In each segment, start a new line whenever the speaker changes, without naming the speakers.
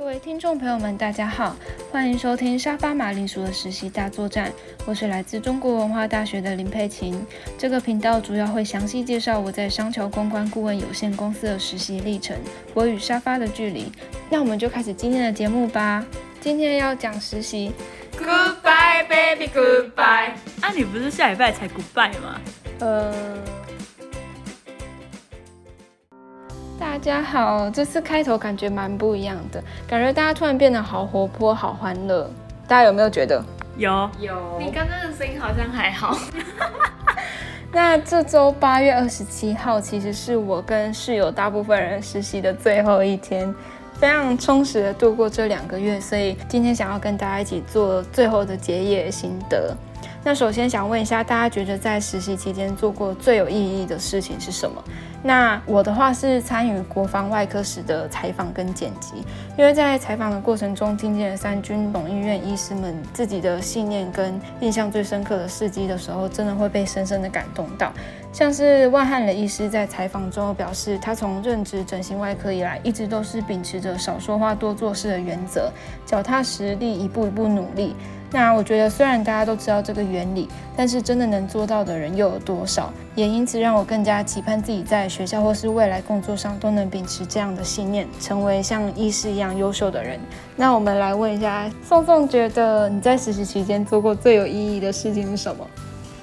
各位听众朋友们，大家好，欢迎收听沙发马铃薯的实习大作战。我是来自中国文化大学的林佩琴。这个频道主要会详细介绍我在商桥公关顾问有限公司的实习历程，我与沙发的距离。那我们就开始今天的节目吧。今天要讲实习。
Goodbye, baby, goodbye。
啊，你不是下礼拜才 goodbye 吗？
呃，家好，这次开头感觉蛮不一样的，感觉大家突然变得好活泼、好欢乐。大家有没有觉得？
有，
有
你刚刚的声音好像还好，
那这周八月二十七号，其实是我跟室友大部分人实习的最后一天，非常充实的度过这两个月，所以今天想要跟大家一起做最后的结业心得。那首先想问一下，大家觉得在实习期间做过最有意义的事情是什么？那我的话是参与国防外科室的采访跟剪辑，因为在采访的过程中，听见了三军总医院医师们自己的信念跟印象最深刻的事迹的时候，真的会被深深的感动到。像是万汉磊医师在采访中表示，他从任职整形外科以来，一直都是秉持着少说话多做事的原则，脚踏实地，一步一步努力。那我觉得，虽然大家都知道这个原理，但是真的能做到的人又有多少？也因此让我更加期盼自己在学校或是未来工作上都能秉持这样的信念，成为像医师一样优秀的人。那我们来问一下，宋宋觉得你在实习期间做过最有意义的事情是什么？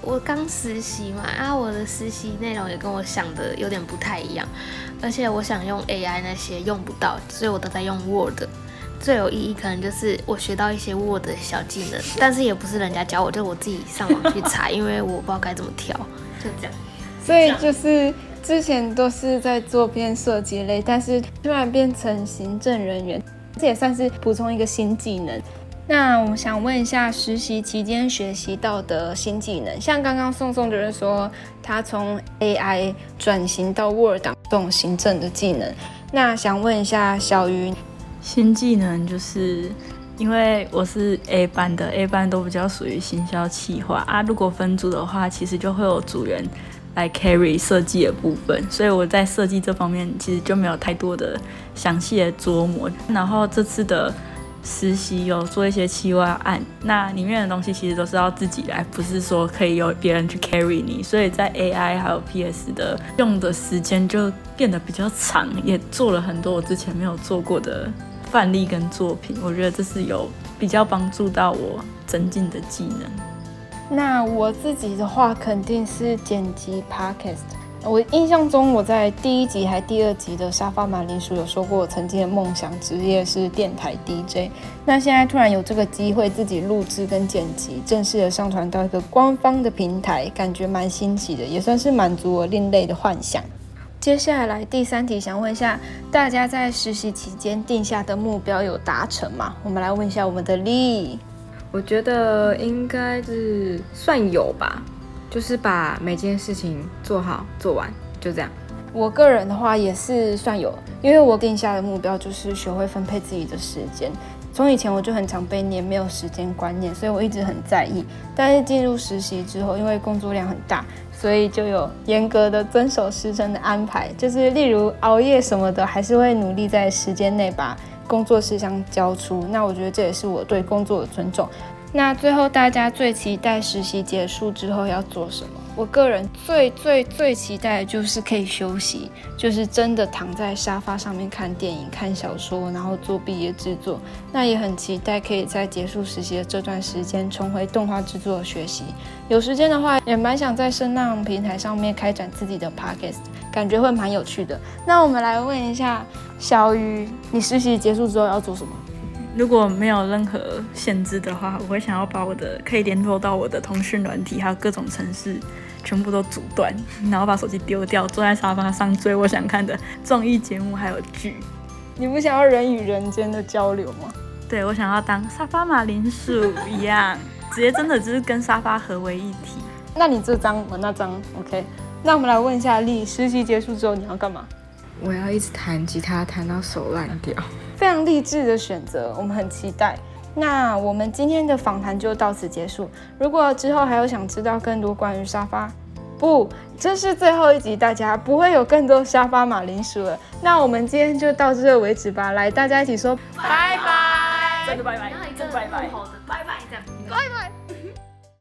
我刚实习嘛，啊，我的实习内容也跟我想的有点不太一样，而且我想用 AI 那些用不到，所以我都在用 Word。最有意义可能就是我学到一些 Word 的小技能，但是也不是人家教我，就我自己上网去查，因为我不知道该怎么调，就这样。
所以就是之前都是在做偏设计类，但是突然变成行政人员，这也算是补充一个新技能。那我们想问一下，实习期间学习到的新技能，像刚刚宋宋就是说他从 AI 转型到 Word 档这种行政的技能。那想问一下小鱼，
新技能就是因为我是 A 班的，A 班都比较属于行销企划啊。如果分组的话，其实就会有组员来 carry 设计的部分，所以我在设计这方面其实就没有太多的详细的琢磨。然后这次的实习有做一些企划案，那里面的东西其实都是要自己来，不是说可以由别人去 carry 你。所以在 AI 还有 PS 的用的时间就变得比较长，也做了很多我之前没有做过的范例跟作品。我觉得这是有比较帮助到我增进的技能。
那我自己的话肯定是剪辑 Podcast。我印象中，我在第一集还第二集的沙发马铃薯有说过，我曾经的梦想职业是电台 DJ。那现在突然有这个机会自己录制跟剪辑，正式的上传到一个官方的平台，感觉蛮新奇的，也算是满足我另类的幻想。接下来第三题，想问一下大家在实习期间定下的目标有达成吗？我们来问一下我们的丽。
我觉得应该是算有吧，就是把每件事情做好做完，就这样。
我个人的话也是算有，因为我定下的目标就是学会分配自己的时间。从以前我就很常被念没有时间观念，所以我一直很在意。但是进入实习之后，因为工作量很大，所以就有严格的遵守时程的安排，就是例如熬夜什么的，还是会努力在时间内把工作事项交出。那我觉得这也是我对工作的尊重。那最后大家最期待实习结束之后要做什么？我个人最最最期待的就是可以休息，就是真的躺在沙发上面看电影、看小说，然后做毕业制作。那也很期待可以在结束实习的这段时间重回动画制作学习。有时间的话，也蛮想在声浪平台上面开展自己的 podcast，感觉会蛮有趣的。那我们来问一下小鱼，你实习结束之后要做什么？
如果没有任何限制的话，我会想要把我的可以联络到我的通讯软体，还有各种城市，全部都阻断，然后把手机丢掉，坐在沙发上追我想看的综艺节目还有剧。
你不想要人与人间的交流吗？
对我想要当沙发马铃薯一样，直接真的就是跟沙发合为一体。
那你这张我那张 OK。那我们来问一下丽，实习结束之后你要干嘛？
我要一直弹吉他，弹到手烂掉。
非常励志的选择，我们很期待。那我们今天的访谈就到此结束。如果之后还有想知道更多关于沙发，不，这是最后一集，大家不会有更多沙发马铃薯了。那我们今天就到这为止吧。来，大家一起说拜拜。
真的拜拜真的拜拜。